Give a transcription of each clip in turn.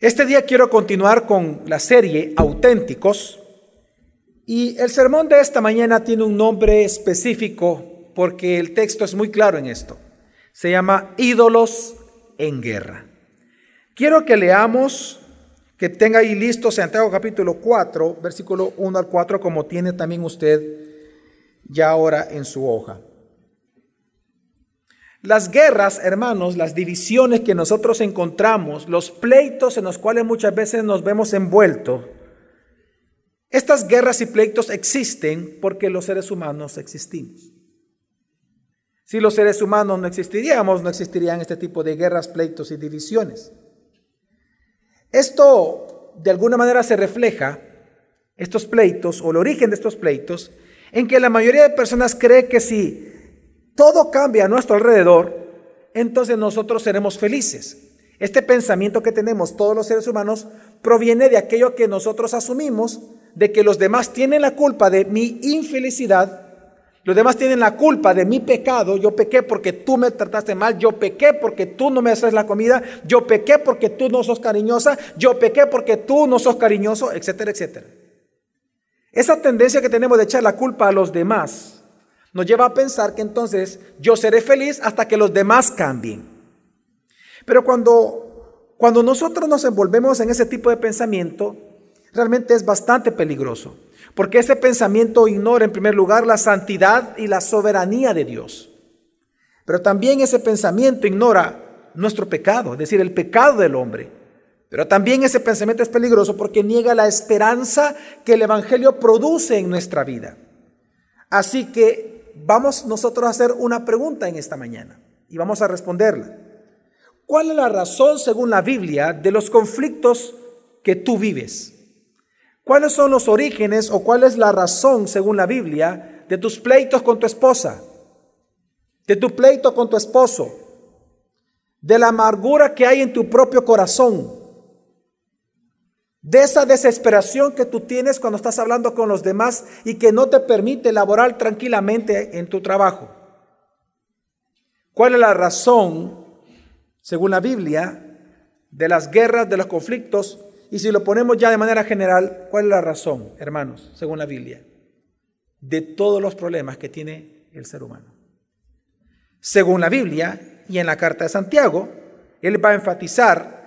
Este día quiero continuar con la serie Auténticos y el sermón de esta mañana tiene un nombre específico porque el texto es muy claro en esto. Se llama Ídolos en Guerra. Quiero que leamos, que tenga ahí listo Santiago capítulo 4, versículo 1 al 4, como tiene también usted ya ahora en su hoja. Las guerras, hermanos, las divisiones que nosotros encontramos, los pleitos en los cuales muchas veces nos vemos envueltos, estas guerras y pleitos existen porque los seres humanos existimos. Si los seres humanos no existiríamos, no existirían este tipo de guerras, pleitos y divisiones. Esto de alguna manera se refleja, estos pleitos o el origen de estos pleitos, en que la mayoría de personas cree que si todo cambia a nuestro alrededor, entonces nosotros seremos felices. Este pensamiento que tenemos todos los seres humanos proviene de aquello que nosotros asumimos, de que los demás tienen la culpa de mi infelicidad, los demás tienen la culpa de mi pecado, yo pequé porque tú me trataste mal, yo pequé porque tú no me haces la comida, yo pequé porque tú no sos cariñosa, yo pequé porque tú no sos cariñoso, etcétera, etcétera. Esa tendencia que tenemos de echar la culpa a los demás nos lleva a pensar que entonces yo seré feliz hasta que los demás cambien. Pero cuando, cuando nosotros nos envolvemos en ese tipo de pensamiento, realmente es bastante peligroso, porque ese pensamiento ignora en primer lugar la santidad y la soberanía de Dios. Pero también ese pensamiento ignora nuestro pecado, es decir, el pecado del hombre. Pero también ese pensamiento es peligroso porque niega la esperanza que el Evangelio produce en nuestra vida. Así que vamos nosotros a hacer una pregunta en esta mañana y vamos a responderla. ¿Cuál es la razón, según la Biblia, de los conflictos que tú vives? ¿Cuáles son los orígenes o cuál es la razón, según la Biblia, de tus pleitos con tu esposa? De tu pleito con tu esposo? De la amargura que hay en tu propio corazón? De esa desesperación que tú tienes cuando estás hablando con los demás y que no te permite laborar tranquilamente en tu trabajo. ¿Cuál es la razón, según la Biblia, de las guerras, de los conflictos? Y si lo ponemos ya de manera general, ¿cuál es la razón, hermanos, según la Biblia, de todos los problemas que tiene el ser humano? Según la Biblia y en la carta de Santiago, él va a enfatizar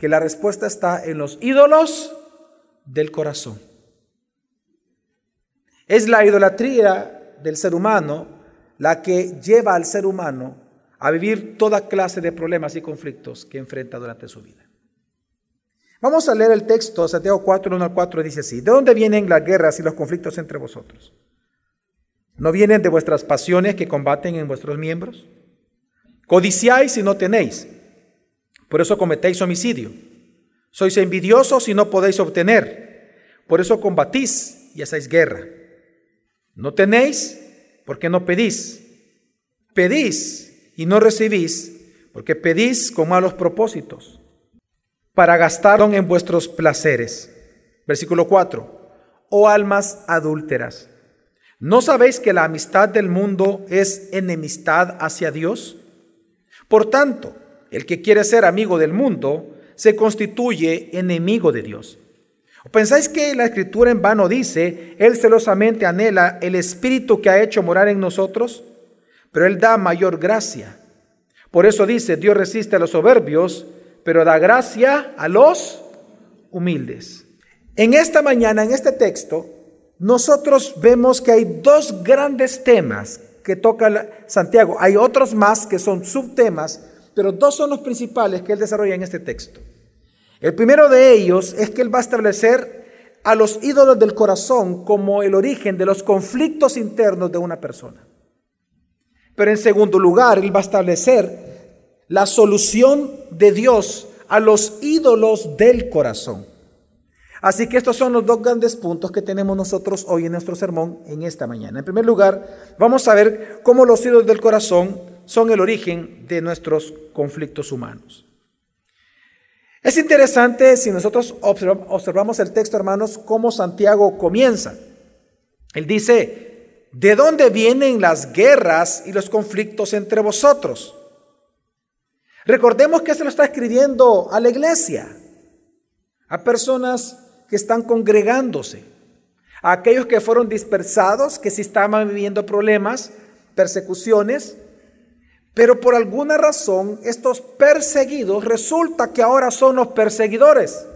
que la respuesta está en los ídolos del corazón. Es la idolatría del ser humano la que lleva al ser humano a vivir toda clase de problemas y conflictos que enfrenta durante su vida. Vamos a leer el texto, Santiago 4, 1 al 4, dice así, ¿de dónde vienen las guerras y los conflictos entre vosotros? ¿No vienen de vuestras pasiones que combaten en vuestros miembros? Codiciáis y no tenéis por eso cometéis homicidio. Sois envidiosos y no podéis obtener. Por eso combatís y hacéis guerra. No tenéis porque no pedís. Pedís y no recibís porque pedís con malos propósitos para gastar en vuestros placeres. Versículo 4. Oh almas adúlteras, ¿no sabéis que la amistad del mundo es enemistad hacia Dios? Por tanto, el que quiere ser amigo del mundo se constituye enemigo de Dios. pensáis que la escritura en vano dice, Él celosamente anhela el Espíritu que ha hecho morar en nosotros? Pero Él da mayor gracia. Por eso dice, Dios resiste a los soberbios, pero da gracia a los humildes. En esta mañana, en este texto, nosotros vemos que hay dos grandes temas que toca Santiago. Hay otros más que son subtemas, pero dos son los principales que él desarrolla en este texto. El primero de ellos es que él va a establecer a los ídolos del corazón como el origen de los conflictos internos de una persona. Pero en segundo lugar, él va a establecer la solución de Dios a los ídolos del corazón. Así que estos son los dos grandes puntos que tenemos nosotros hoy en nuestro sermón en esta mañana. En primer lugar, vamos a ver cómo los ídolos del corazón son el origen de nuestros conflictos humanos. Es interesante si nosotros observamos el texto, hermanos, cómo Santiago comienza. Él dice, ¿de dónde vienen las guerras y los conflictos entre vosotros? Recordemos que se lo está escribiendo a la iglesia. a personas que están congregándose, a aquellos que fueron dispersados, que sí estaban viviendo problemas, persecuciones, pero por alguna razón estos perseguidos resulta que ahora son los perseguidores.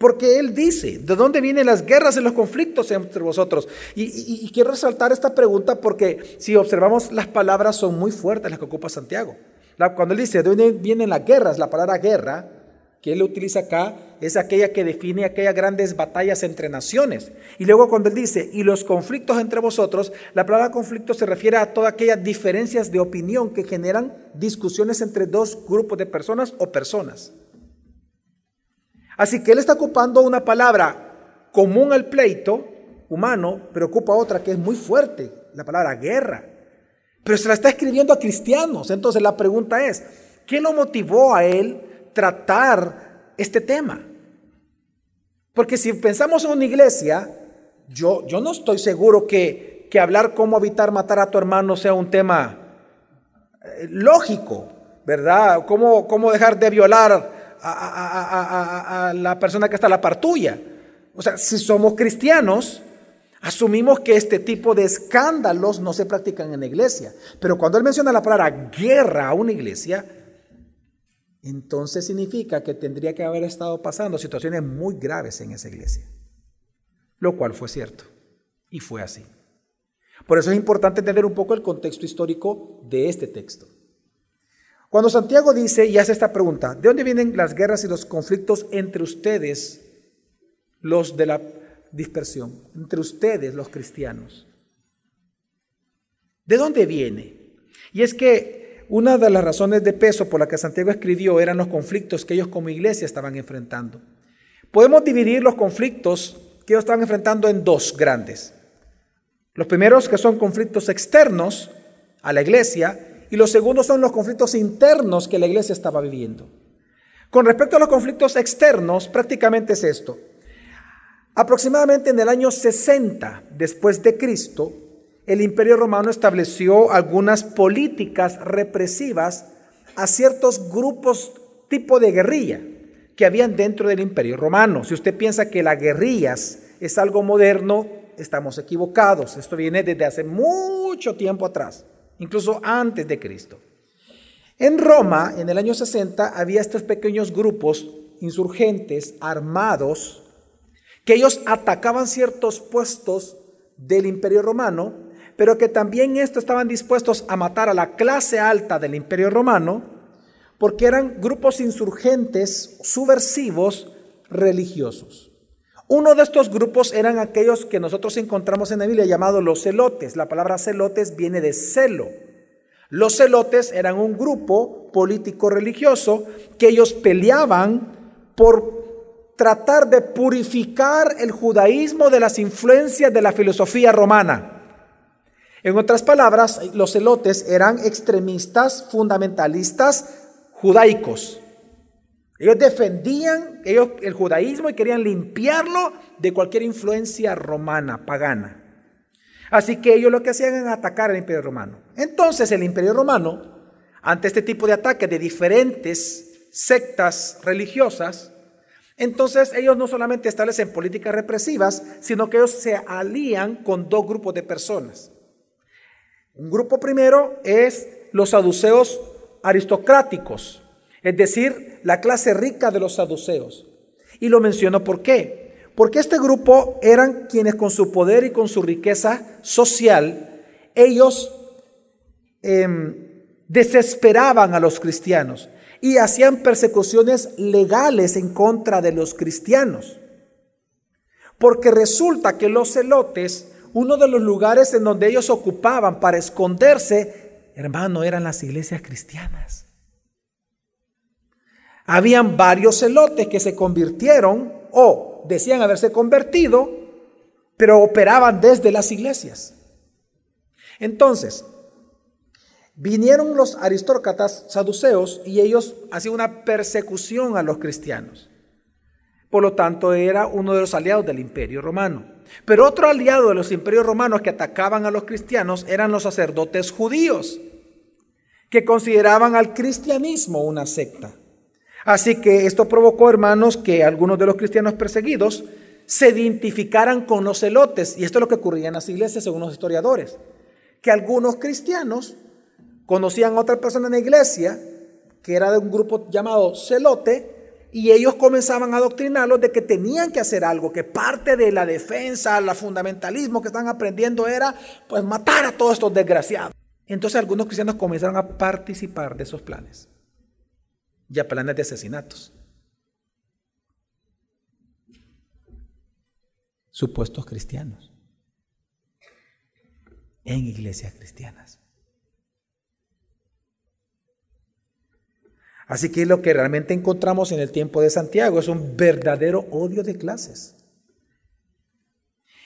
Porque Él dice, ¿de dónde vienen las guerras y los conflictos entre vosotros? Y, quiero resaltar esta pregunta porque si observamos las palabras son muy fuertes las que ocupa Santiago. cuando Él dice, ¿de dónde vienen las guerras? La palabra guerra que Él utiliza acá es aquella que define aquellas grandes batallas entre naciones. Y luego cuando Él dice, y los conflictos entre vosotros, la palabra conflicto se refiere a todas aquellas diferencias de opinión que generan discusiones entre dos grupos de personas o personas. Así que él está ocupando una palabra común al pleito humano, pero ocupa otra que es muy fuerte, la palabra guerra. Pero se la está escribiendo a cristianos. Entonces la pregunta es, ¿qué lo motivó a él tratar este tema? Porque si pensamos en una iglesia, yo, yo no estoy seguro que, que hablar cómo evitar matar a tu hermano sea un tema eh, lógico, ¿verdad? ¿Cómo, cómo dejar de violar a, la persona que está a la par tuya. O sea, si somos cristianos, asumimos que este tipo de escándalos no se practican en la iglesia. Pero cuando él menciona la palabra guerra a una iglesia, entonces significa que tendría que haber estado pasando situaciones muy graves en esa iglesia. Lo cual fue cierto. Y fue así. Por eso es importante entender un poco el contexto histórico de este texto. Cuando Santiago dice y hace esta pregunta, ¿de dónde vienen las guerras y los conflictos entre ustedes, los de la dispersión, entre ustedes los cristianos? ¿De dónde viene? Y es que una de las razones de peso por la que Santiago escribió eran los conflictos que ellos como iglesia estaban enfrentando. Podemos dividir los conflictos que ellos estaban enfrentando en dos grandes. Los primeros que son conflictos externos a la iglesia y los segundos son los conflictos internos que la iglesia estaba viviendo. Con respecto a los conflictos externos, prácticamente es esto. Aproximadamente en el año 60 después de Cristo, el Imperio Romano estableció algunas políticas represivas a ciertos grupos tipo de guerrilla que habían dentro del Imperio Romano. Si usted piensa que las guerrillas es algo moderno, estamos equivocados. Esto viene desde hace mucho tiempo atrás incluso antes de Cristo. En Roma, en el año 60, había estos pequeños grupos insurgentes armados que ellos atacaban ciertos puestos del imperio romano, pero que también estos estaban dispuestos a matar a la clase alta del imperio romano, porque eran grupos insurgentes subversivos religiosos. Uno de estos grupos eran aquellos que nosotros encontramos en la Biblia llamados los celotes. La palabra celotes viene de celo. Los celotes eran un grupo político religioso que ellos peleaban por tratar de purificar el judaísmo de las influencias de la filosofía romana. En otras palabras, los celotes eran extremistas, fundamentalistas judaicos. Ellos defendían el judaísmo y querían limpiarlo de cualquier influencia romana, pagana. Así que ellos lo que hacían era atacar al imperio romano. Entonces el imperio romano, ante este tipo de ataques de diferentes sectas religiosas, entonces ellos no solamente establecen políticas represivas, sino que ellos se alían con dos grupos de personas. Un grupo primero es los saduceos aristocráticos, es decir, la clase rica de los saduceos. Y lo menciono por qué. Porque este grupo eran quienes con su poder y con su riqueza social, ellos em, desesperaban a los cristianos y hacían persecuciones legales en contra de los cristianos. Porque resulta que los celotes, uno de los lugares en donde ellos ocupaban para esconderse, hermano, eran las iglesias cristianas. Habían varios celotes que se convirtieron o decían haberse convertido, pero operaban desde las iglesias. Entonces, vinieron los aristócratas saduceos y ellos hacían una persecución a los cristianos. Por lo tanto, era uno de los aliados del imperio romano. Pero otro aliado de los imperios romanos que atacaban a los cristianos eran los sacerdotes judíos, que consideraban al cristianismo una secta. Así que esto provocó, hermanos, que algunos de los cristianos perseguidos se identificaran con los celotes. Y esto es lo que ocurría en las iglesias según los historiadores. Que algunos cristianos conocían a otra persona en la iglesia que era de un grupo llamado celote y ellos comenzaban a adoctrinarlos de que tenían que hacer algo, que parte de la defensa, el fundamentalismo que están aprendiendo era pues matar a todos estos desgraciados. Entonces algunos cristianos comenzaron a participar de esos planes y a planes de asesinatos. Supuestos cristianos en iglesias cristianas. Así que lo que realmente encontramos en el tiempo de Santiago es un verdadero odio de clases.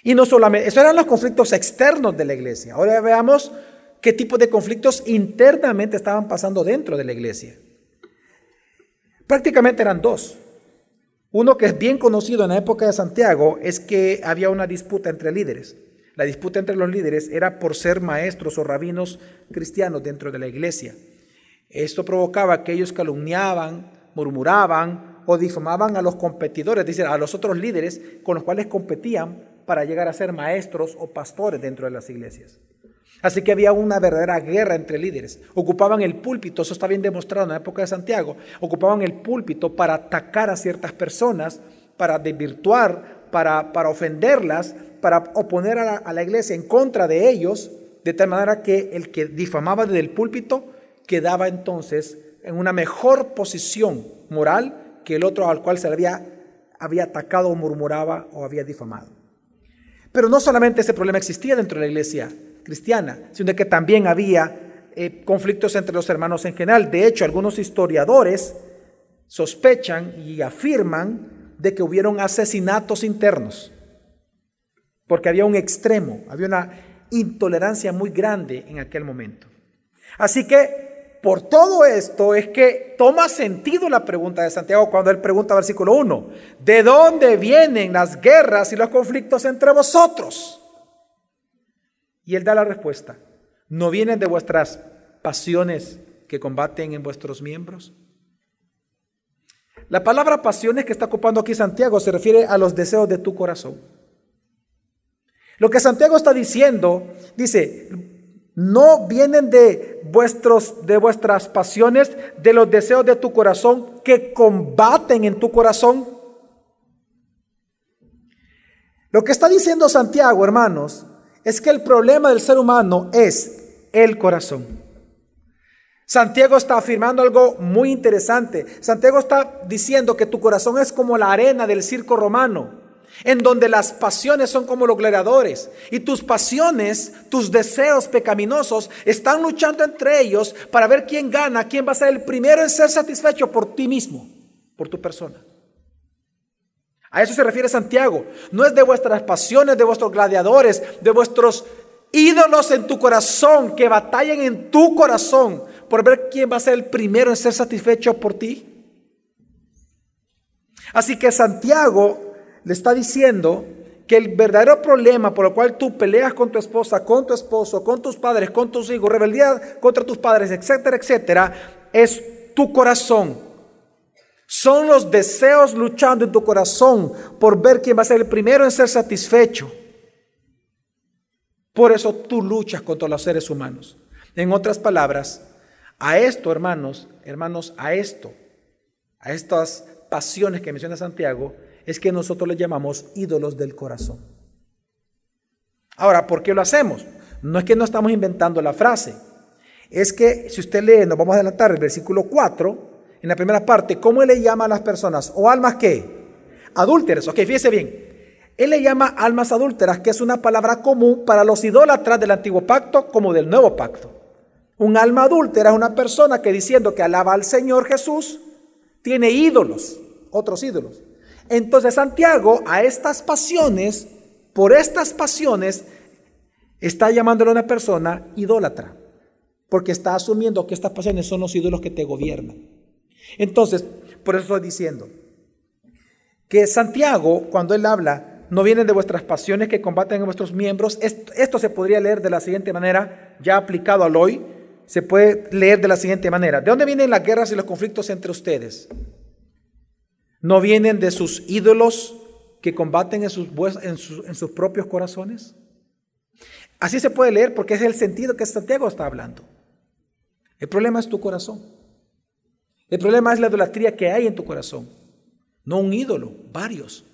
Y no solamente, esos eran los conflictos externos de la iglesia. Ahora veamos qué tipo de conflictos internamente estaban pasando dentro de la iglesia. Prácticamente eran dos. Uno que es bien conocido en la época de Santiago es que había una disputa entre líderes. La disputa entre los líderes era por ser maestros o rabinos cristianos dentro de la iglesia. Esto provocaba que ellos calumniaban, murmuraban o difamaban a los competidores, es decir, a los otros líderes con los cuales competían para llegar a ser maestros o pastores dentro de las iglesias. Así que había una verdadera guerra entre líderes. Ocupaban el púlpito, eso está bien demostrado en la época de Santiago, ocupaban el púlpito para atacar a ciertas personas, para desvirtuar, para, para ofenderlas, para oponer a la, a la iglesia en contra de ellos, de tal manera que el que difamaba desde el púlpito quedaba entonces en una mejor posición moral que el otro al cual se le había, había atacado o murmuraba o había difamado. Pero no solamente ese problema existía dentro de la iglesia cristiana, sino que también había eh, conflictos entre los hermanos en general. De hecho, algunos historiadores sospechan y afirman de que hubieron asesinatos internos, porque había un extremo, había una intolerancia muy grande en aquel momento. Así que por todo esto es que toma sentido la pregunta de Santiago cuando él pregunta versículo 1, ¿de dónde vienen las guerras y los conflictos entre vosotros? Y él da la respuesta, ¿no vienen de vuestras pasiones que combaten en vuestros miembros? La palabra pasiones que está ocupando aquí Santiago se refiere a los deseos de tu corazón. Lo que Santiago está diciendo, dice, no vienen de, vuestros, de vuestras pasiones, de los deseos de tu corazón que combaten en tu corazón. Lo que está diciendo Santiago, hermanos, es que el problema del ser humano es el corazón. Santiago está afirmando algo muy interesante. Santiago está diciendo que tu corazón es como la arena del circo romano en donde las pasiones son como los gladiadores y tus pasiones, tus deseos pecaminosos están luchando entre ellos para ver quién gana, quién va a ser el primero en ser satisfecho por ti mismo, por tu persona. A eso se refiere Santiago. No es de vuestras pasiones, de vuestros gladiadores, de vuestros ídolos en tu corazón que batallan en tu corazón por ver quién va a ser el primero en ser satisfecho por ti. Así que Santiago le está diciendo que el verdadero problema por el cual tú peleas con tu esposa, con tu esposo, con tus padres, con tus hijos, rebeldía contra tus padres, etcétera, etcétera, es tu corazón. Son los deseos luchando en tu corazón por ver quién va a ser el primero en ser satisfecho. Por eso tú luchas contra los seres humanos. En otras palabras, a esto, hermanos, hermanos, a esto, a estas pasiones que menciona Santiago, es que nosotros le llamamos ídolos del corazón. Ahora, ¿por qué lo hacemos? No es que no estamos inventando la frase. Es que si usted lee, nos vamos a adelantar el versículo 4, en la primera parte, ¿cómo él le llama a las personas? ¿O almas qué? Adúlteras. Ok, fíjese bien. Él le llama almas adúlteras, que es una palabra común para los idólatras del antiguo pacto como del nuevo pacto. Un alma adúltera es una persona que diciendo que alaba al Señor Jesús, tiene ídolos, otros ídolos. Entonces Santiago a estas pasiones, por estas pasiones, está llamándole a una persona idólatra, porque está asumiendo que estas pasiones son los ídolos que te gobiernan. Entonces, por eso estoy diciendo que Santiago, cuando él habla, no vienen de vuestras pasiones que combaten en vuestros miembros. Esto, se podría leer de la siguiente manera, ya aplicado al hoy, se puede leer de la siguiente manera. ¿De dónde vienen las guerras y los conflictos entre ustedes? ¿No vienen de sus ídolos que combaten en sus, propios corazones? Así se puede leer porque es el sentido que Santiago está hablando. El problema es tu corazón. El problema es la idolatría que hay en tu corazón. No un ídolo, varios,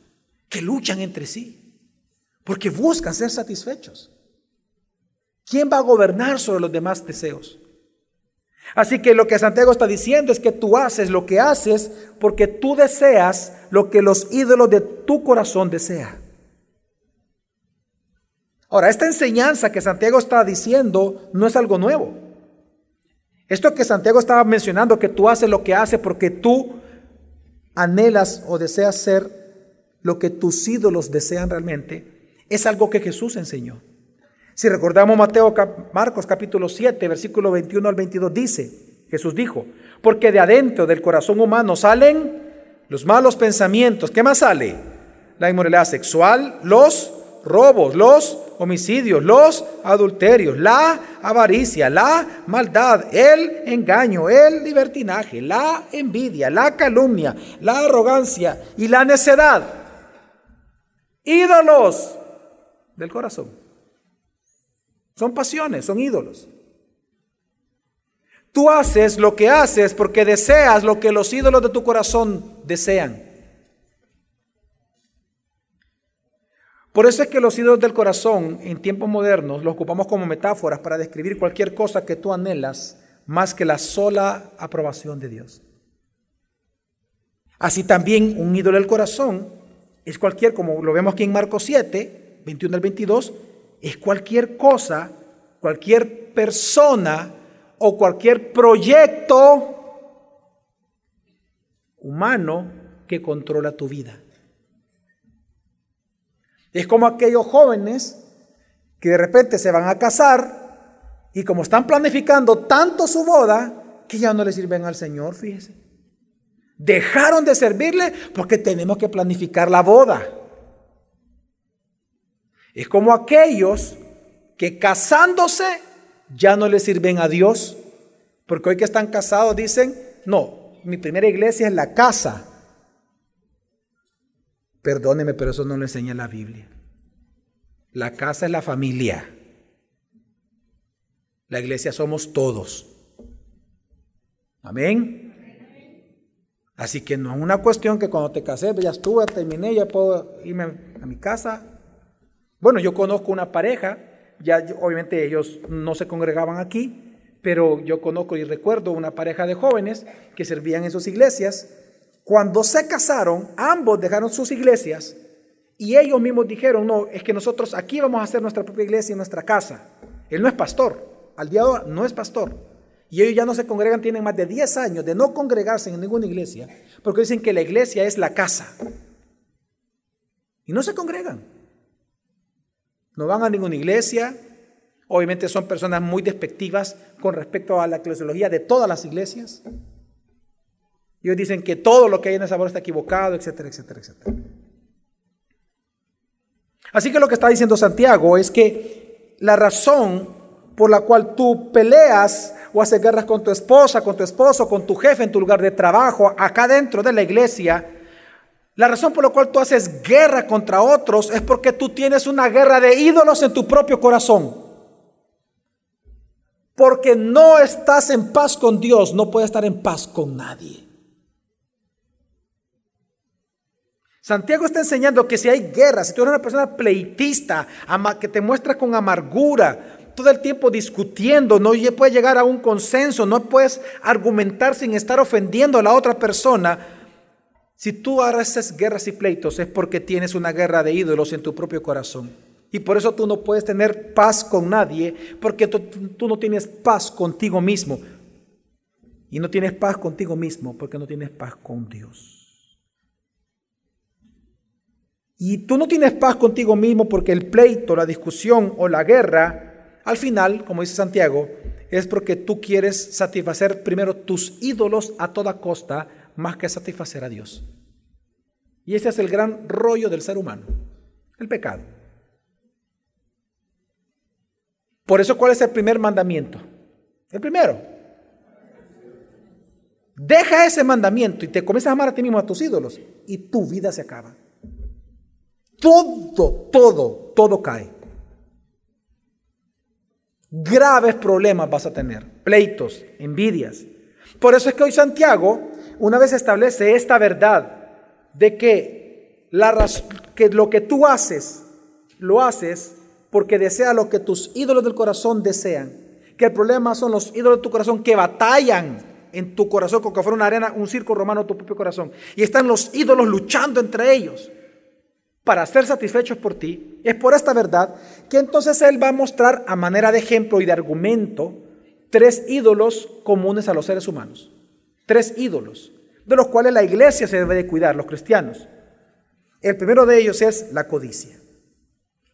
que luchan entre sí, porque buscan ser satisfechos. ¿Quién va a gobernar sobre los demás deseos? Así que lo que Santiago está diciendo es que tú haces lo que haces porque tú deseas lo que los ídolos de tu corazón desean. Ahora, esta enseñanza que Santiago está diciendo no es algo nuevo. Esto que Santiago estaba mencionando, que tú haces lo que haces porque tú anhelas o deseas ser lo que tus ídolos desean realmente, es algo que Jesús enseñó. Si recordamos Mateo, Marcos capítulo 7, versículo 21 al 22, dice, Jesús dijo, porque de adentro del corazón humano salen los malos pensamientos. ¿Qué más sale? La inmoralidad sexual, los robos, los homicidios, los adulterios, la avaricia, la maldad, el engaño, el libertinaje, la envidia, la calumnia, la arrogancia y la necedad. Ídolos del corazón. Son pasiones, son ídolos. Tú haces lo que haces porque deseas lo que los ídolos de tu corazón desean. Por eso es que los ídolos del corazón en tiempos modernos los ocupamos como metáforas para describir cualquier cosa que tú anhelas más que la sola aprobación de Dios. Así también un ídolo del corazón es cualquier, como lo vemos aquí en Marcos 7, 21 al 22, es cualquier cosa, cualquier persona o cualquier proyecto humano que controla tu vida. Es como aquellos jóvenes que de repente se van a casar y como están planificando tanto su boda, que ya no le sirven al Señor, fíjese. Dejaron de servirle porque tenemos que planificar la boda. Es como aquellos que casándose ya no le sirven a Dios, porque hoy que están casados dicen, no, mi primera iglesia es la casa. Perdóneme, pero eso no lo enseña la Biblia. La casa es la familia. La iglesia somos todos. Amén. Así que no es una cuestión que cuando te casé, ya estuve, terminé, ya puedo irme a mi casa. Bueno, yo conozco una pareja, ya obviamente ellos no se congregaban aquí, pero yo conozco y recuerdo una pareja de jóvenes que servían en sus iglesias. Cuando se casaron, ambos dejaron sus iglesias y ellos mismos dijeron, no, es que nosotros aquí vamos a hacer nuestra propia iglesia en nuestra casa. Él no es pastor, al día de hoy no es pastor. Y ellos ya no se congregan, tienen más de 10 años de no congregarse en ninguna iglesia, porque dicen que la iglesia es la casa. Y no se congregan. No van a ninguna iglesia. Obviamente son personas muy despectivas con respecto a la eclesiología de todas las iglesias. Ellos dicen que todo lo que hay en esa boda está equivocado, etcétera, etcétera, etcétera. Así que lo que está diciendo Santiago es que la razón por la cual tú peleas o haces guerras con tu esposa, con tu esposo, con tu jefe en tu lugar de trabajo, acá dentro de la iglesia, la razón por la cual tú haces guerra contra otros es porque tú tienes una guerra de ídolos en tu propio corazón. Porque no estás en paz con Dios, no puedes estar en paz con nadie. Santiago está enseñando que si hay guerra, si tú eres una persona pleitista, que te muestra con amargura, todo el tiempo discutiendo, no puedes llegar a un consenso, no puedes argumentar sin estar ofendiendo a la otra persona, si tú haces guerras y pleitos es porque tienes una guerra de ídolos en tu propio corazón. Y por eso tú no puedes tener paz con nadie, porque tú, no tienes paz contigo mismo. Y no tienes paz contigo mismo porque no tienes paz con Dios. Y tú no tienes paz contigo mismo porque el pleito, la discusión o la guerra, al final, como dice Santiago, es porque tú quieres satisfacer primero tus ídolos a toda costa más que satisfacer a Dios. Y ese es el gran rollo del ser humano, el pecado. Por eso, ¿cuál es el primer mandamiento? El primero. Deja ese mandamiento y te comienzas a amar a ti mismo, a tus ídolos, y tu vida se acaba. Todo, todo, todo cae. Graves problemas vas a tener, pleitos, envidias. Por eso es que hoy Santiago, una vez establece esta verdad de que, la, que lo que tú haces, lo haces porque desea lo que tus ídolos del corazón desean. Que el problema son los ídolos de tu corazón que batallan en tu corazón, como que fuera una arena, un circo romano tu propio corazón. Y están los ídolos luchando entre ellos para ser satisfechos por ti. Es por esta verdad que entonces Él va a mostrar a manera de ejemplo y de argumento tres ídolos comunes a los seres humanos. Tres ídolos, de los cuales la iglesia se debe de cuidar, los cristianos. El primero de ellos es la codicia.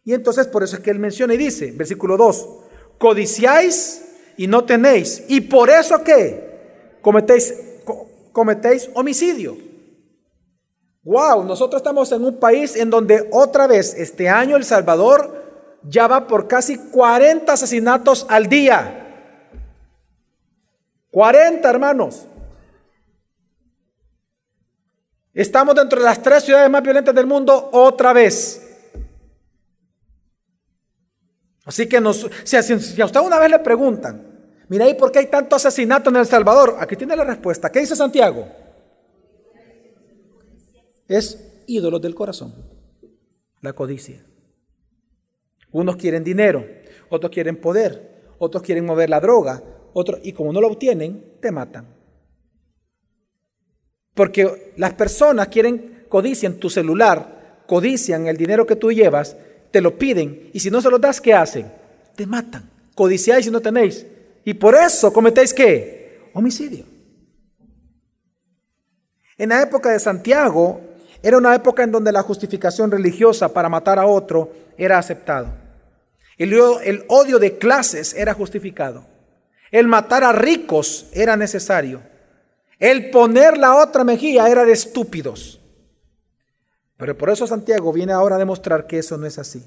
Y entonces por eso es que Él menciona y dice, versículo 2, codiciáis y no tenéis. ¿Y por eso qué? cometéis, cometéis homicidio. Wow, nosotros estamos en un país en donde otra vez este año El Salvador ya va por casi 40 asesinatos al día. 40 hermanos. Estamos dentro de las tres ciudades más violentas del mundo otra vez. Así que nos, si, a usted una vez le preguntan, Mira ahí por qué hay tanto asesinato en El Salvador. Aquí tiene la respuesta. ¿Qué dice Santiago? Es ídolo del corazón. La codicia. Unos quieren dinero, otros quieren poder, otros quieren mover la droga, otros, y como no lo obtienen, te matan. Porque las personas quieren, codician tu celular, codician el dinero que tú llevas, te lo piden, y si no se lo das, ¿qué hacen? Te matan. Codiciáis si no tenéis, y por eso cometéis qué? Homicidio. En la época de Santiago era una época en donde la justificación religiosa para matar a otro era aceptado. El odio de clases era justificado. El matar a ricos era necesario. El poner la otra mejilla era de estúpidos. Pero por eso Santiago viene ahora a demostrar que eso no es así.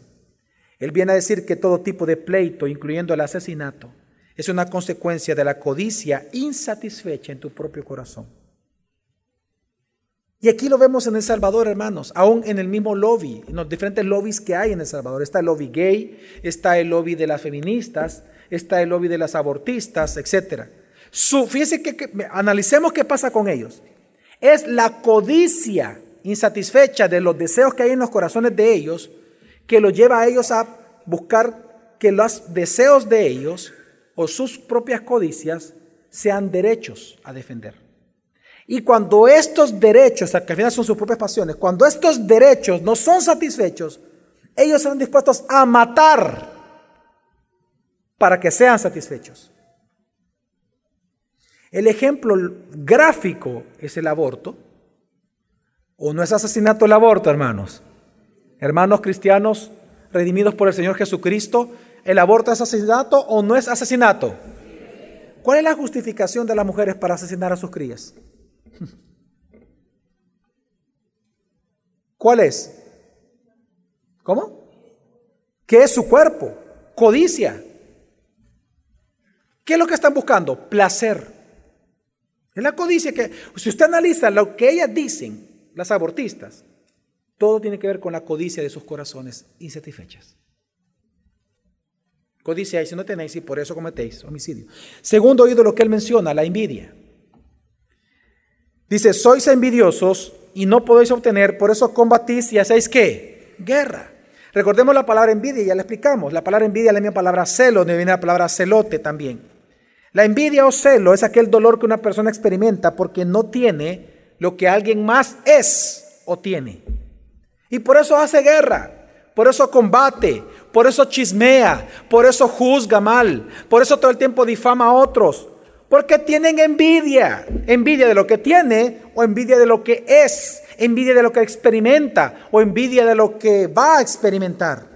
Él viene a decir que todo tipo de pleito, incluyendo el asesinato, es una consecuencia de la codicia insatisfecha en tu propio corazón. Y aquí lo vemos en El Salvador, hermanos, aún en el mismo lobby, en los diferentes lobbies que hay en El Salvador. Está el lobby gay, está el lobby de las feministas, está el lobby de las abortistas, etc. fíjense que, analicemos qué pasa con ellos. Es la codicia insatisfecha de los deseos que hay en los corazones de ellos que los lleva a ellos a buscar que los deseos de ellos o sus propias codicias sean derechos a defender. Y cuando estos derechos, que al final son sus propias pasiones, cuando estos derechos no son satisfechos, ellos están dispuestos a matar para que sean satisfechos. El ejemplo gráfico es el aborto. ¿O no es asesinato el aborto, hermanos? Hermanos cristianos redimidos por el Señor Jesucristo, ¿El aborto es asesinato o no es asesinato? ¿Cuál es la justificación de las mujeres para asesinar a sus crías? ¿Cuál es? ¿Cómo? ¿Qué es su cuerpo? Codicia. ¿Qué es lo que están buscando? Placer. Es la codicia que, si usted analiza lo que ellas dicen, las abortistas, todo tiene que ver con la codicia de sus corazones insatisfechas. Codiciáis si no tenéis y por eso cometéis homicidio. Segundo oído lo que él menciona, la envidia. Dice, sois envidiosos y no podéis obtener, por eso combatís y hacéis qué? Guerra. Recordemos la palabra envidia, ya la explicamos. La palabra envidia es la misma palabra celo, donde viene la palabra celote también. La envidia o celo es aquel dolor que una persona experimenta porque no tiene lo que alguien más es o tiene. Y por eso hace guerra, por eso combate, por eso chismea, por eso juzga mal, por eso todo el tiempo difama a otros, porque tienen envidia, envidia de lo que tiene o envidia de lo que es, envidia de lo que experimenta o envidia de lo que va a experimentar.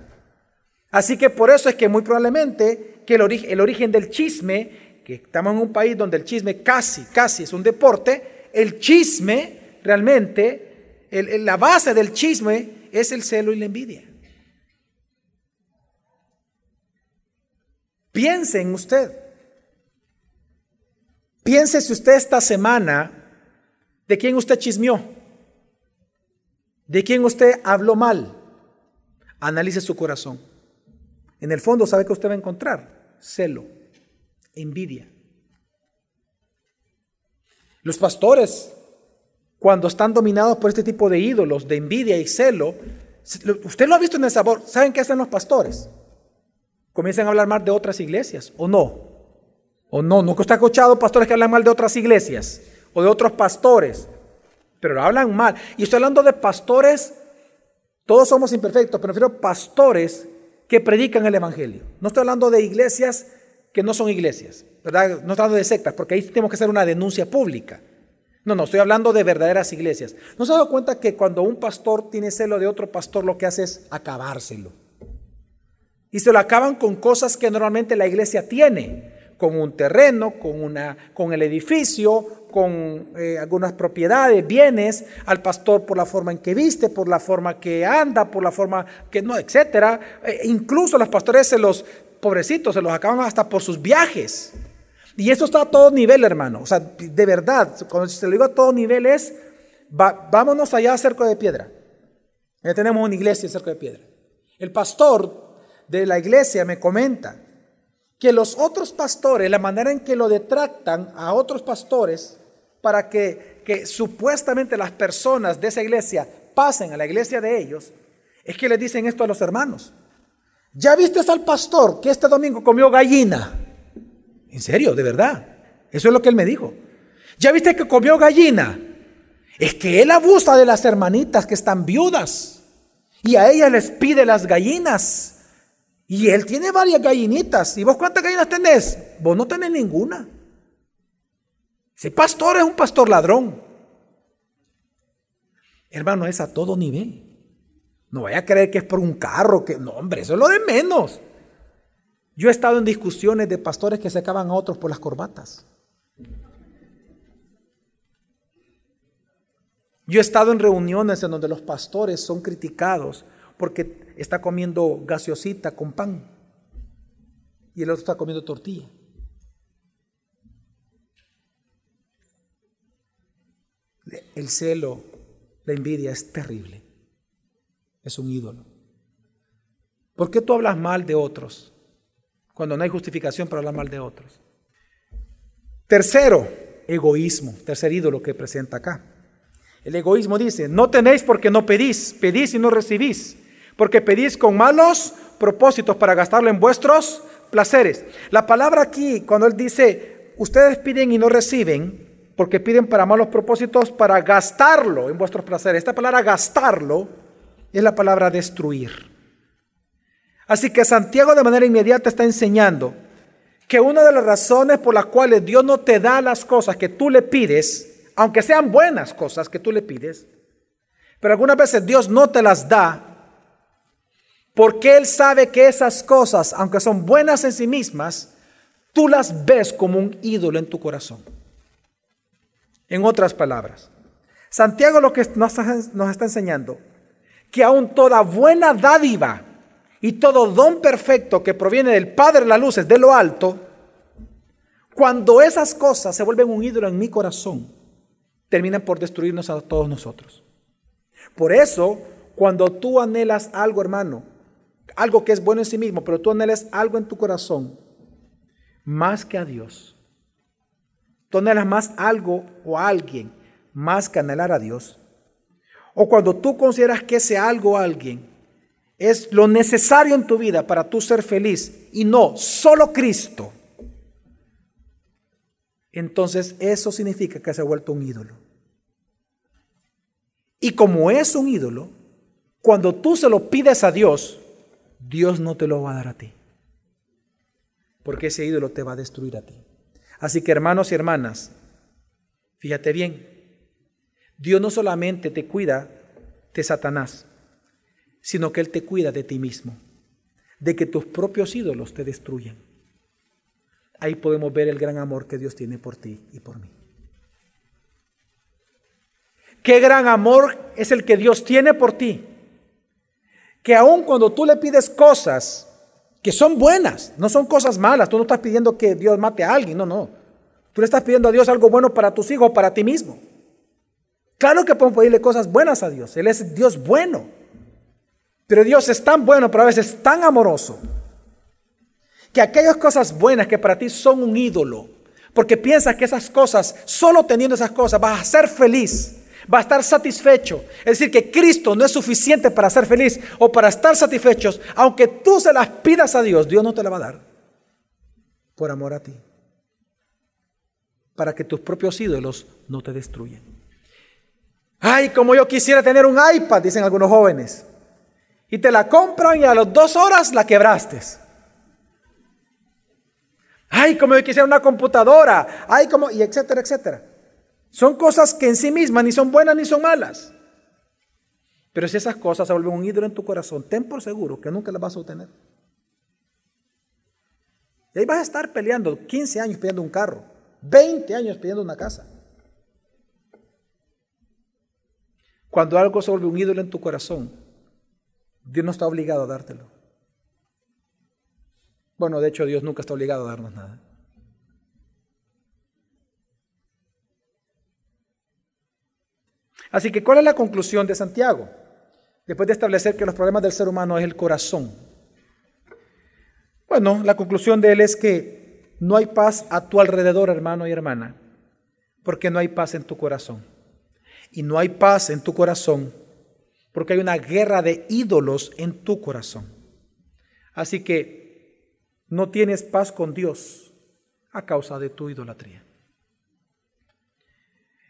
Así que por eso es que muy probablemente que el, origen, el origen del chisme, que estamos en un país donde el chisme casi, casi es un deporte, el chisme realmente, la base del chisme es el celo y la envidia. Piense en usted. Piense si usted esta semana de quién usted chismeó, de quién usted habló mal. Analice su corazón. En el fondo, ¿sabe que usted va a encontrar? Celo, envidia. Los pastores, cuando están dominados por este tipo de ídolos, de envidia y celo, usted lo ha visto en el sabor. ¿Saben qué hacen los pastores? Comienzan a hablar mal de otras iglesias, ¿o no? ¿O no? ¿Nunca usted ha escuchado pastores que hablan mal de otras iglesias o de otros pastores? Pero hablan mal. Y estoy hablando de pastores, todos somos imperfectos, pero prefiero pastores que predican el Evangelio. No estoy hablando de iglesias que no son iglesias, ¿verdad? No hablando de sectas, porque ahí tenemos que hacer una denuncia pública. No, no, estoy hablando de verdaderas iglesias. ¿No se ha dado cuenta que cuando un pastor tiene celo de otro pastor, lo que hace es acabárselo? Y se lo acaban con cosas que normalmente la iglesia tiene, con un terreno, con, una, con el edificio, con eh, algunas propiedades, bienes, al pastor por la forma en que viste, por la forma que anda, por la forma que no, etcétera. Eh, incluso los pastores se los pobrecitos se los acaban hasta por sus viajes. Y esto está a todo nivel, hermano. O sea, de verdad, cuando se lo digo a todo nivel es, vámonos allá a Cerco de Piedra. Ya tenemos una iglesia en Cerco de Piedra. El pastor de la iglesia me comenta que los otros pastores, la manera en que lo detractan a otros pastores para que, que supuestamente las personas de esa iglesia pasen a la iglesia de ellos, es que le dicen esto a los hermanos. ¿Ya viste al pastor que este domingo comió gallina? En serio, de verdad. Eso es lo que él me dijo. ¿Ya viste que comió gallina? Es que él abusa de las hermanitas que están viudas y a ellas les pide las gallinas. Y él tiene varias gallinitas. ¿Y vos cuántas gallinas tenés? Vos no tenés ninguna. Ese pastor es un pastor ladrón. Hermano, es a todo nivel. No vaya a creer que es por un carro, que no, hombre, eso es lo de menos. Yo he estado en discusiones de pastores que se acaban a otros por las corbatas. Yo he estado en reuniones en donde los pastores son criticados porque está comiendo gaseosita con pan y el otro está comiendo tortilla. El celo, la envidia es terrible es un ídolo. ¿Por qué tú hablas mal de otros cuando no hay justificación para hablar mal de otros? Tercero, egoísmo, tercer ídolo que presenta acá. El egoísmo dice, no tenéis porque no pedís, pedís y no recibís, porque pedís con malos propósitos para gastarlo en vuestros placeres. La palabra aquí, cuando él dice, ustedes piden y no reciben, porque piden para malos propósitos para gastarlo en vuestros placeres. Esta palabra gastarlo es la palabra destruir. Así que Santiago de manera inmediata está enseñando que una de las razones por las cuales Dios no te da las cosas que tú le pides, aunque sean buenas cosas que tú le pides, pero algunas veces Dios no te las da porque Él sabe que esas cosas, aunque son buenas en sí mismas, tú las ves como un ídolo en tu corazón. En otras palabras, Santiago lo que nos está enseñando que aún toda buena dádiva y todo don perfecto que proviene del Padre de las luces, de lo alto, cuando esas cosas se vuelven un ídolo en mi corazón, terminan por destruirnos a todos nosotros. Por eso, cuando tú anhelas algo, hermano, algo que es bueno en sí mismo, pero tú anhelas algo en tu corazón, más que a Dios, tú anhelas más algo o a alguien, más que anhelar a Dios, o cuando tú consideras que ese algo o alguien es lo necesario en tu vida para tú ser feliz y no solo Cristo, entonces eso significa que se ha vuelto un ídolo. Y como es un ídolo, cuando tú se lo pides a Dios, Dios no te lo va a dar a ti. Porque ese ídolo te va a destruir a ti. Así que hermanos y hermanas, fíjate bien, Dios no solamente te cuida de Satanás, sino que Él te cuida de ti mismo, de que tus propios ídolos te destruyan. Ahí podemos ver el gran amor que Dios tiene por ti y por mí. Qué gran amor es el que Dios tiene por ti. Que aun cuando tú le pides cosas que son buenas, no son cosas malas, tú no estás pidiendo que Dios mate a alguien, no, no. Tú le estás pidiendo a Dios algo bueno para tus hijos, para ti mismo. Claro que podemos pedirle cosas buenas a Dios. Él es Dios bueno. Pero Dios es tan bueno, pero a veces tan amoroso, que aquellas cosas buenas que para ti son un ídolo, porque piensas que esas cosas, solo teniendo esas cosas, vas a ser feliz, vas a estar satisfecho. Es decir, que Cristo no es suficiente para ser feliz o para estar satisfechos, aunque tú se las pidas a Dios, Dios no te la va a dar por amor a ti, para que tus propios ídolos no te destruyan. Ay, como yo quisiera tener un iPad, dicen algunos jóvenes. Y te la compran y a las dos horas la quebraste. Ay, como yo quisiera una computadora. Ay, como, y etcétera, etcétera. Son cosas que en sí mismas ni son buenas ni son malas. Pero si esas cosas se vuelven un ídolo en tu corazón, ten por seguro que nunca las vas a obtener. Y ahí vas a estar peleando 15 años pidiendo un carro, 20 años pidiendo una casa. Cuando algo se vuelve un ídolo en tu corazón, Dios no está obligado a dártelo. Bueno, de hecho Dios nunca está obligado a darnos nada. Así que, ¿cuál es la conclusión de Santiago? Después de establecer que los problemas del ser humano es el corazón. Bueno, la conclusión de él es que no hay paz a tu alrededor, hermano y hermana, porque no hay paz en tu corazón. Y no hay paz en tu corazón porque hay una guerra de ídolos en tu corazón. Así que no tienes paz con Dios a causa de tu idolatría.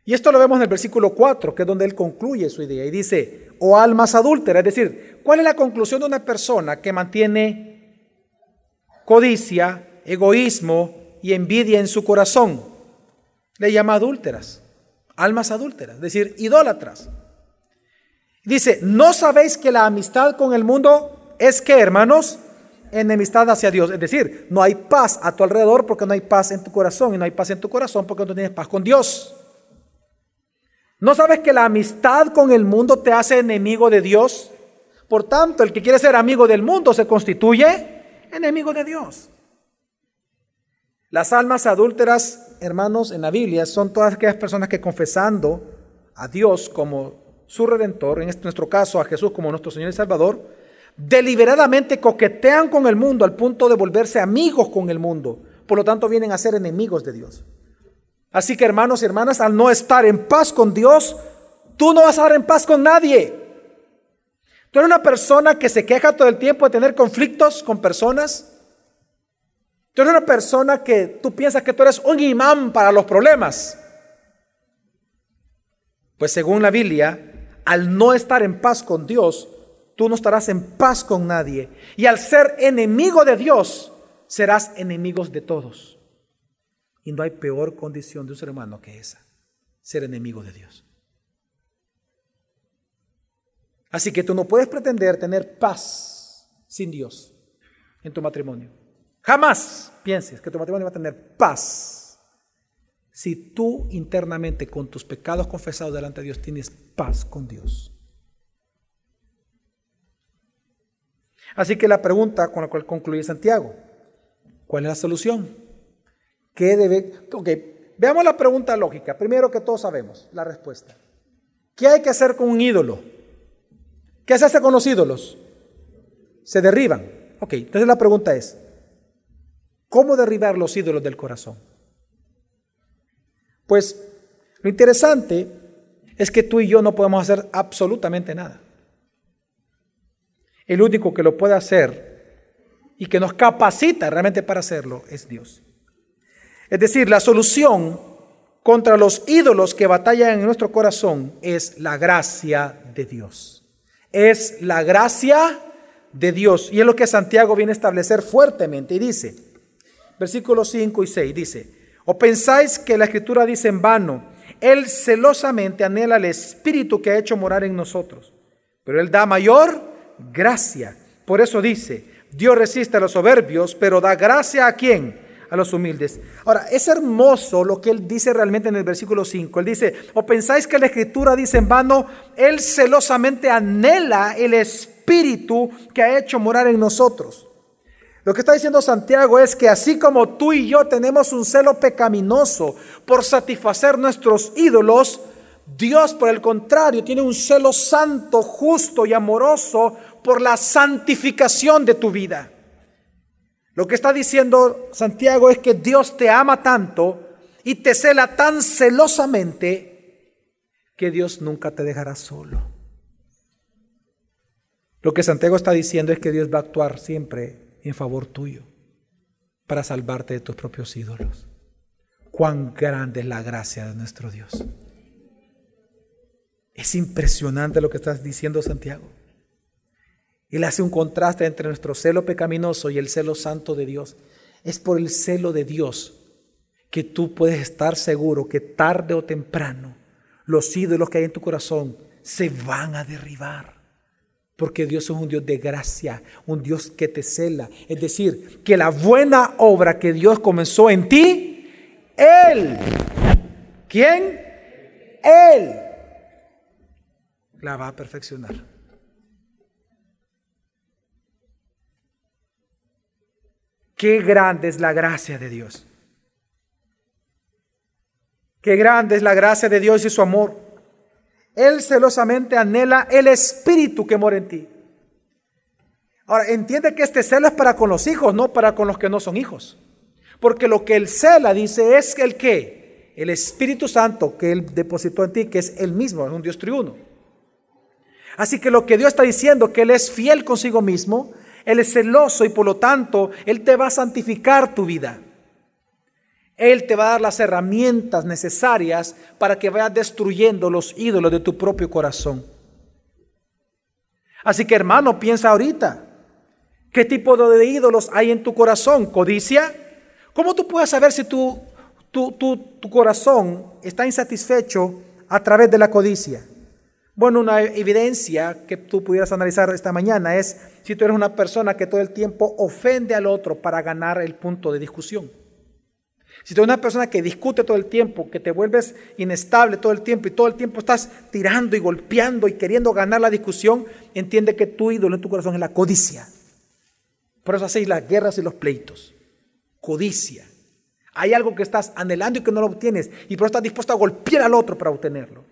Y esto lo vemos en el versículo 4, que es donde él concluye su idea y dice, o almas adúlteras, es decir, ¿cuál es la conclusión de una persona que mantiene codicia, egoísmo y envidia en su corazón? Le llama adúlteras, almas adúlteras, es decir, idólatras. Dice, ¿no sabéis que la amistad con el mundo es que, hermanos? Enemistad hacia Dios. Es decir, no hay paz a tu alrededor porque no hay paz en tu corazón. Y no hay paz en tu corazón porque no tienes paz con Dios. ¿No sabes que la amistad con el mundo te hace enemigo de Dios? Por tanto, el que quiere ser amigo del mundo se constituye enemigo de Dios. Las almas adúlteras, hermanos, en la Biblia son todas aquellas personas que confesando a Dios como su redentor, en este, nuestro caso a Jesús como nuestro Señor y Salvador, deliberadamente coquetean con el mundo al punto de volverse amigos con el mundo. Por lo tanto, vienen a ser enemigos de Dios. Así que hermanos y hermanas, al no estar en paz con Dios, tú no vas a estar en paz con nadie. Tú eres una persona que se queja todo el tiempo de tener conflictos con personas. Tú eres una persona que tú piensas que tú eres un imán para los problemas. Pues según la Biblia, al no estar en paz con Dios, tú no estarás en paz con nadie. Y al ser enemigo de Dios, serás enemigos de todos. Y no hay peor condición de un ser humano que esa, ser enemigo de Dios. Así que tú no puedes pretender tener paz sin Dios en tu matrimonio. Jamás pienses que tu matrimonio va a tener paz si tú internamente con tus pecados confesados delante de Dios tienes paz con Dios. Así que la pregunta con la cual concluye Santiago, ¿cuál es la solución? ¿Qué debe? Ok, veamos la pregunta lógica. Primero que todos sabemos la respuesta. ¿Qué hay que hacer con un ídolo? ¿Qué se hace con los ídolos? Se derriban. Ok, entonces la pregunta es, ¿cómo derribar los ídolos del corazón? Pues lo interesante es que tú y yo no podemos hacer absolutamente nada. El único que lo puede hacer y que nos capacita realmente para hacerlo es Dios. Es decir, la solución contra los ídolos que batallan en nuestro corazón es la gracia de Dios. Es la gracia de Dios. Y es lo que Santiago viene a establecer fuertemente. Y dice, versículos 5 y 6, dice, ¿O pensáis que la escritura dice en vano, Él celosamente anhela el Espíritu que ha hecho morar en nosotros? Pero Él da mayor gracia. Por eso dice, Dios resiste a los soberbios, pero da gracia a quién? A los humildes. Ahora, es hermoso lo que Él dice realmente en el versículo 5. Él dice, ¿o pensáis que la escritura dice en vano, Él celosamente anhela el Espíritu que ha hecho morar en nosotros? Lo que está diciendo Santiago es que así como tú y yo tenemos un celo pecaminoso por satisfacer nuestros ídolos, Dios por el contrario tiene un celo santo, justo y amoroso por la santificación de tu vida. Lo que está diciendo Santiago es que Dios te ama tanto y te cela tan celosamente que Dios nunca te dejará solo. Lo que Santiago está diciendo es que Dios va a actuar siempre en favor tuyo para salvarte de tus propios ídolos. Cuán grande es la gracia de nuestro Dios. Es impresionante lo que estás diciendo Santiago. Él hace un contraste entre nuestro celo pecaminoso y el celo santo de Dios. Es por el celo de Dios que tú puedes estar seguro que tarde o temprano los ídolos que hay en tu corazón se van a derribar. Porque Dios es un Dios de gracia, un Dios que te cela. Es decir, que la buena obra que Dios comenzó en ti, Él, ¿quién? Él la va a perfeccionar. Qué grande es la gracia de Dios. Qué grande es la gracia de Dios y su amor. Él celosamente anhela el espíritu que mora en ti. Ahora, entiende que este celo es para con los hijos, no para con los que no son hijos. Porque lo que él cela, dice, es el que, el Espíritu Santo que él depositó en ti, que es el mismo, es un Dios triuno. Así que lo que Dios está diciendo, que Él es fiel consigo mismo, él es celoso y por lo tanto Él te va a santificar tu vida. Él te va a dar las herramientas necesarias para que vayas destruyendo los ídolos de tu propio corazón. Así que hermano, piensa ahorita, ¿qué tipo de ídolos hay en tu corazón? ¿Codicia? ¿Cómo tú puedes saber si tu, tu, tu corazón está insatisfecho a través de la codicia? Bueno, una evidencia que tú pudieras analizar esta mañana es si tú eres una persona que todo el tiempo ofende al otro para ganar el punto de discusión. Si tú eres una persona que discute todo el tiempo, que te vuelves inestable todo el tiempo y todo el tiempo estás tirando y golpeando y queriendo ganar la discusión, entiende que tu ídolo en tu corazón es la codicia. Por eso hacéis las guerras y los pleitos. Codicia. Hay algo que estás anhelando y que no lo obtienes y por eso estás dispuesto a golpear al otro para obtenerlo.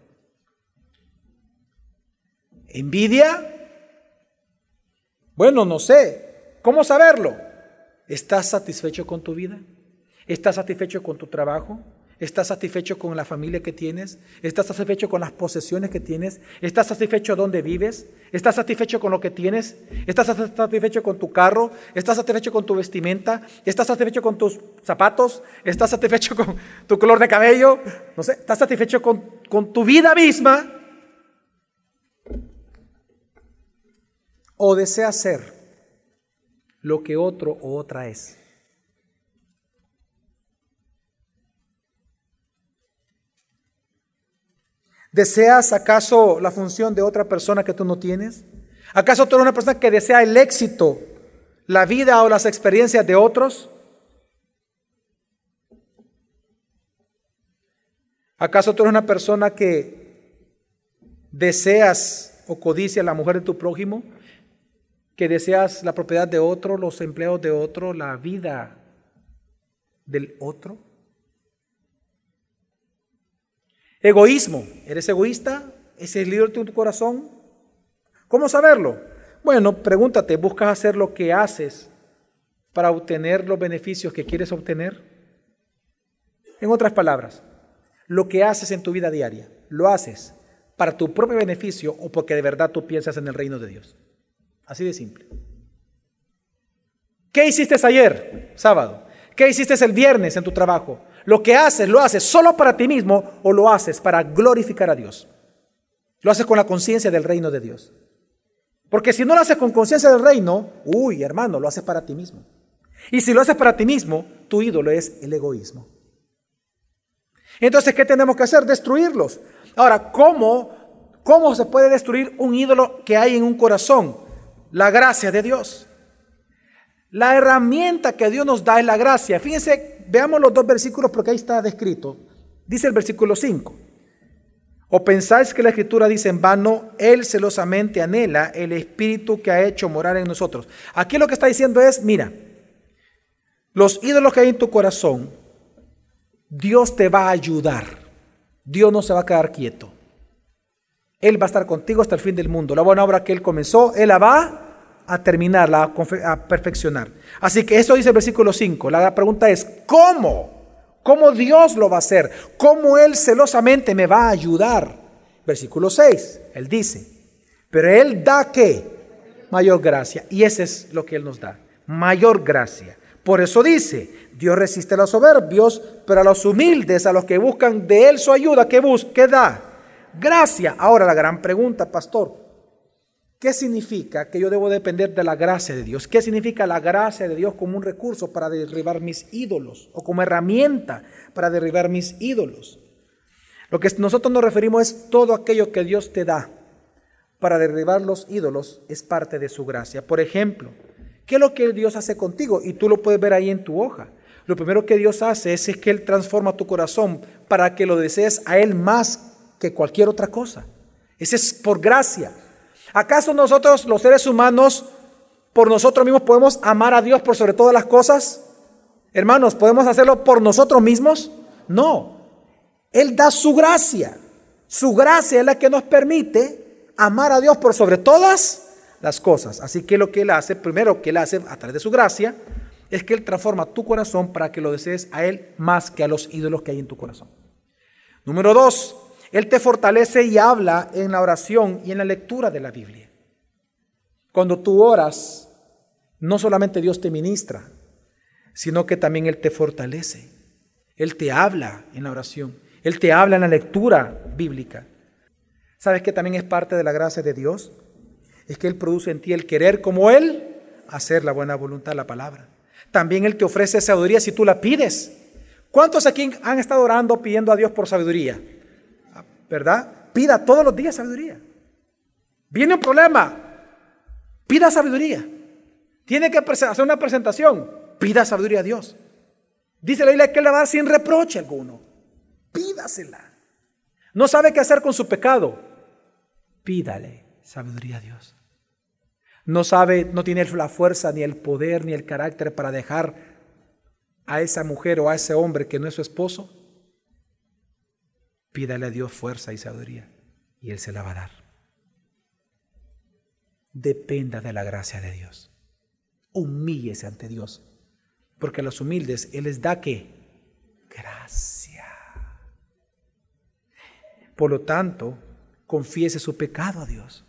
¿Envidia? Bueno, no sé. ¿Cómo saberlo? ¿Estás satisfecho con tu vida? ¿Estás satisfecho con tu trabajo? ¿Estás satisfecho con la familia que tienes? ¿Estás satisfecho con las posesiones que tienes? ¿Estás satisfecho donde vives? ¿Estás satisfecho con lo que tienes? ¿Estás satisfecho con tu carro? ¿Estás satisfecho con tu vestimenta? ¿Estás satisfecho con tus zapatos? ¿Estás satisfecho con tu color de cabello? No sé, ¿estás satisfecho con, con tu vida misma? o desea ser lo que otro o otra es. ¿Deseas acaso la función de otra persona que tú no tienes? ¿Acaso tú eres una persona que desea el éxito, la vida o las experiencias de otros? ¿Acaso tú eres una persona que deseas o codicia la mujer de tu prójimo? que deseas la propiedad de otro, los empleos de otro, la vida del otro. Egoísmo. ¿Eres egoísta? ¿Es el líder de tu corazón? ¿Cómo saberlo? Bueno, pregúntate, ¿buscas hacer lo que haces para obtener los beneficios que quieres obtener? En otras palabras, lo que haces en tu vida diaria, ¿lo haces para tu propio beneficio o porque de verdad tú piensas en el reino de Dios? Así de simple. ¿Qué hiciste ayer, sábado? ¿Qué hiciste el viernes en tu trabajo? Lo que haces, ¿lo haces solo para ti mismo o lo haces para glorificar a Dios? Lo haces con la conciencia del reino de Dios. Porque si no lo haces con conciencia del reino, uy, hermano, lo haces para ti mismo. Y si lo haces para ti mismo, tu ídolo es el egoísmo. Entonces, ¿qué tenemos que hacer? Destruirlos. Ahora, ¿cómo, cómo se puede destruir un ídolo que hay en un corazón? la gracia de Dios. La herramienta que Dios nos da es la gracia. Fíjense, veamos los dos versículos porque ahí está descrito. Dice el versículo 5. ¿O pensáis que la escritura dice en vano, Él celosamente anhela el espíritu que ha hecho morar en nosotros? Aquí lo que está diciendo es, mira, los ídolos que hay en tu corazón, Dios te va a ayudar. Dios no se va a quedar quieto. Él va a estar contigo hasta el fin del mundo. La buena obra que Él comenzó, Él la va a terminar, la a perfeccionar. Así que eso dice el versículo 5. La pregunta es, ¿cómo? ¿Cómo Dios lo va a hacer? ¿Cómo Él celosamente me va a ayudar? Versículo 6, Él dice, pero Él da qué? Mayor gracia. Y ese es lo que Él nos da, mayor gracia. Por eso dice, Dios resiste a los soberbios, pero a los humildes, a los que buscan de Él su ayuda, ¿qué busca? ¿Qué da? Gracia. Ahora la gran pregunta, pastor, ¿qué significa que yo debo depender de la gracia de Dios? ¿Qué significa la gracia de Dios como un recurso para derribar mis ídolos o como herramienta para derribar mis ídolos? Lo que nosotros nos referimos es todo aquello que Dios te da para derribar los ídolos es parte de su gracia. Por ejemplo, ¿qué es lo que Dios hace contigo? Y tú lo puedes ver ahí en tu hoja. Lo primero que Dios hace es, que Él transforma tu corazón para que lo desees a Él más que cualquier otra cosa. Ese es por gracia. ¿Acaso nosotros, los seres humanos, por nosotros mismos podemos amar a Dios por sobre todas las cosas? Hermanos, ¿podemos hacerlo por nosotros mismos? No. Él da su gracia. Su gracia es la que nos permite amar a Dios por sobre todas las cosas. Así que lo que Él hace, primero que Él hace a través de su gracia, es que Él transforma tu corazón para que lo desees a Él más que a los ídolos que hay en tu corazón. Número dos, Él te fortalece y habla en la oración y en la lectura de la Biblia. Cuando tú oras, no solamente Dios te ministra, sino que también Él te fortalece. Él te habla en la oración. Él te habla en la lectura bíblica. ¿Sabes que también es parte de la gracia de Dios? Es que Él produce en ti el querer como Él hacer la buena voluntad de la palabra. También Él te ofrece sabiduría si tú la pides. ¿Cuántos aquí han estado orando pidiendo a Dios por sabiduría? ¿Verdad? Pida todos los días sabiduría. Viene un problema, pida sabiduría. Tiene que hacer una presentación, pida sabiduría a Dios. Dice la Biblia que Él la va a dar sin reproche alguno. Pídasela. No sabe qué hacer con su pecado. Pídale sabiduría a Dios no sabe, no tiene la fuerza, ni el poder, ni el carácter para dejar a esa mujer o a ese hombre que no es su esposo, pídale a Dios fuerza y sabiduría y Él se la va a dar. Dependa de la gracia de Dios. Humíllese ante Dios, porque a los humildes Él les da que gracia. Por lo tanto, confiese su pecado a Dios.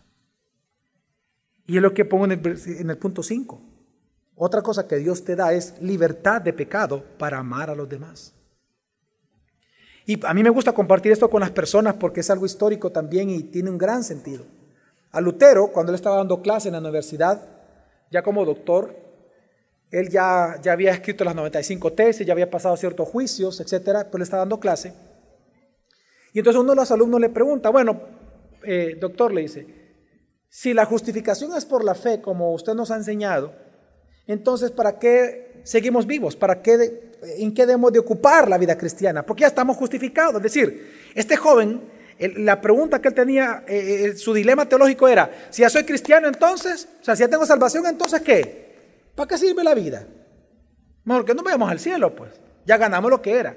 Y es lo que pongo en el, punto 5. Otra cosa que Dios te da es libertad de pecado para amar a los demás. Y a mí me gusta compartir esto con las personas porque es algo histórico también y tiene un gran sentido. A Lutero, cuando él estaba dando clase en la universidad, ya como doctor, él ya, ya había escrito las 95 tesis, ya había pasado ciertos juicios, etcétera, pero le estaba dando clase. Y entonces uno de los alumnos le pregunta, bueno, eh, doctor, le dice, si la justificación es por la fe, como usted nos ha enseñado, entonces ¿para qué seguimos vivos? ¿Para qué, ¿En qué debemos de ocupar la vida cristiana? Porque ya estamos justificados. Es decir, este joven, la pregunta que él tenía, eh, eh, su dilema teológico era, si ya soy cristiano entonces, o sea, si ya tengo salvación, entonces ¿qué? ¿Para qué sirve la vida? Mejor que no vayamos al cielo, pues. Ya ganamos lo que era.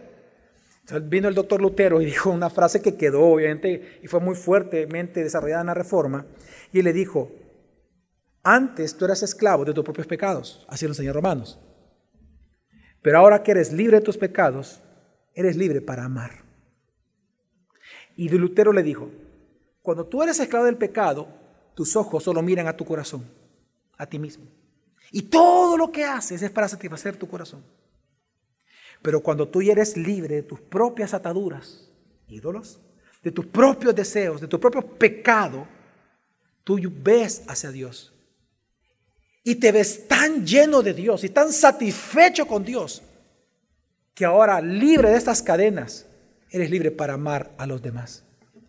Entonces vino el doctor Lutero y dijo una frase que quedó, obviamente, y fue muy fuertemente desarrollada en la Reforma, y le dijo, antes tú eras esclavo de tus propios pecados, así lo enseñó Romanos, pero ahora que eres libre de tus pecados, eres libre para amar. Y de Lutero le dijo, cuando tú eres esclavo del pecado, tus ojos solo miran a tu corazón, a ti mismo. Y todo lo que haces es para satisfacer tu corazón. Pero cuando tú eres libre de tus propias ataduras, ídolos, de tus propios deseos, de tu propio pecado, tú ves hacia Dios. Y te ves tan lleno de Dios y tan satisfecho con Dios que ahora libre de estas cadenas, eres libre para amar a los demás.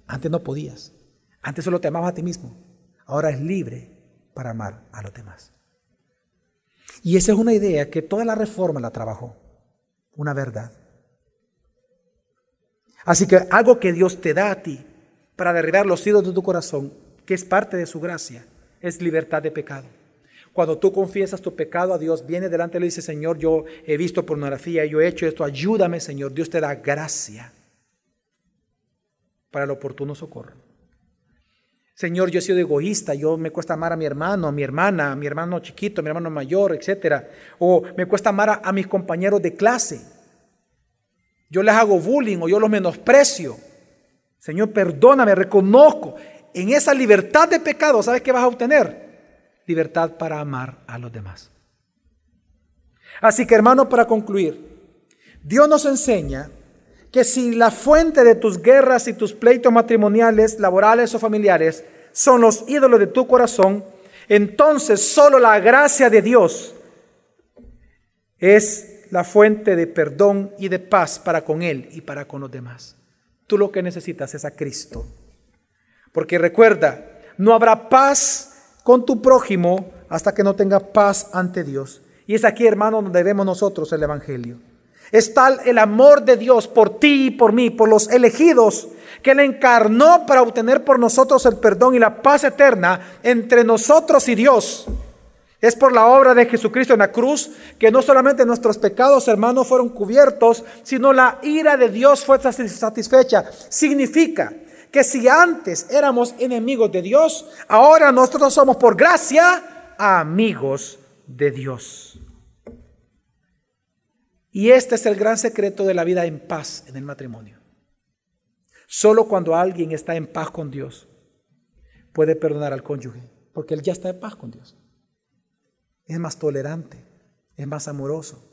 Antes no podías. Antes solo te amabas a ti mismo. Ahora es libre para amar a los demás. Y esa es una idea que toda la reforma la trabajó una verdad. Así que algo que Dios te da a ti para derribar los ídolos de tu corazón, que es parte de su gracia, es libertad de pecado. Cuando tú confiesas tu pecado a Dios, viene delante y le dice, Señor, yo he visto pornografía, yo he hecho esto, ayúdame, Señor. Dios te da gracia para el oportuno socorro. Señor, yo he sido egoísta, yo me cuesta amar a mi hermano, a mi hermana, a mi hermano chiquito, a mi hermano mayor, etcétera. O me cuesta amar a, a mis compañeros de clase. Yo les hago bullying o yo los menosprecio. Señor, perdóname, reconozco. En esa libertad de pecado, ¿sabes qué vas a obtener? Libertad para amar a los demás. Así que hermano, para concluir, Dios nos enseña que si la fuente de tus guerras y tus pleitos matrimoniales, laborales o familiares son los ídolos de tu corazón, entonces solo la gracia de Dios es la fuente de perdón y de paz para con Él y para con los demás. Tú lo que necesitas es a Cristo. Porque recuerda, no habrá paz con tu prójimo hasta que no tenga paz ante Dios. Y es aquí, hermano, donde vemos nosotros el Evangelio. Es tal el amor de Dios por ti y por mí, por los elegidos, que Él encarnó para obtener por nosotros el perdón y la paz eterna entre nosotros y Dios. Es por la obra de Jesucristo en la cruz que no solamente nuestros pecados, hermanos, fueron cubiertos, sino la ira de Dios fue satisfecha. Significa que si antes éramos enemigos de Dios, ahora nosotros somos por gracia amigos de Dios. Y este es el gran secreto de la vida en paz en el matrimonio. Solo cuando alguien está en paz con Dios puede perdonar al cónyuge, porque él ya está en paz con Dios. Es más tolerante, es más amoroso,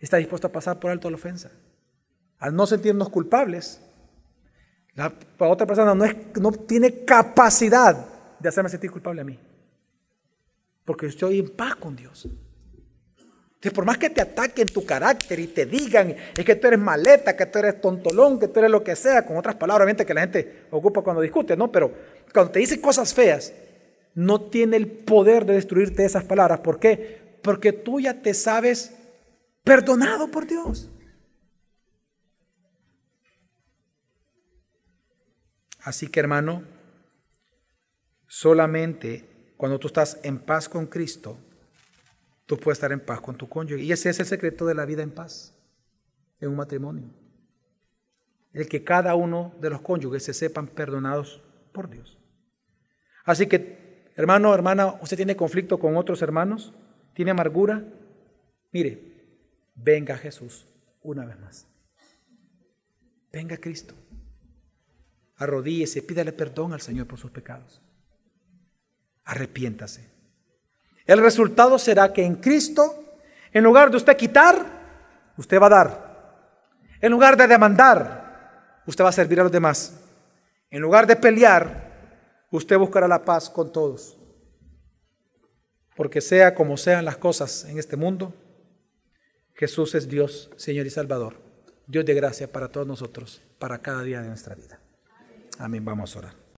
está dispuesto a pasar por alto la ofensa. Al no sentirnos culpables, la, otra persona no, es, no tiene capacidad de hacerme sentir culpable a mí, porque estoy en paz con Dios. Entonces, por más que te ataquen tu carácter y te digan, es que tú eres maleta, que tú eres tontolón, que tú eres lo que sea, con otras palabras, obviamente que la gente ocupa cuando discute, ¿no? Pero cuando te dicen cosas feas, no tiene el poder de destruirte esas palabras. ¿Por qué? Porque tú ya te sabes perdonado por Dios. Así que hermano, solamente cuando tú estás en paz con Cristo, tú puedes estar en paz con tu cónyuge. Y ese es el secreto de la vida en paz en un matrimonio. El que cada uno de los cónyuges se sepan perdonados por Dios. Así que, hermano, hermana, usted tiene conflicto con otros hermanos, tiene amargura. Mire, venga Jesús una vez más. Venga Cristo. Arrodíese, pídale perdón al Señor por sus pecados. Arrepiéntase. El resultado será que en Cristo, en lugar de usted quitar, usted va a dar. En lugar de demandar, usted va a servir a los demás. En lugar de pelear, usted buscará la paz con todos. Porque sea como sean las cosas en este mundo, Jesús es Dios, Señor y Salvador. Dios de gracia para todos nosotros, para cada día de nuestra vida. Amén. Vamos a orar.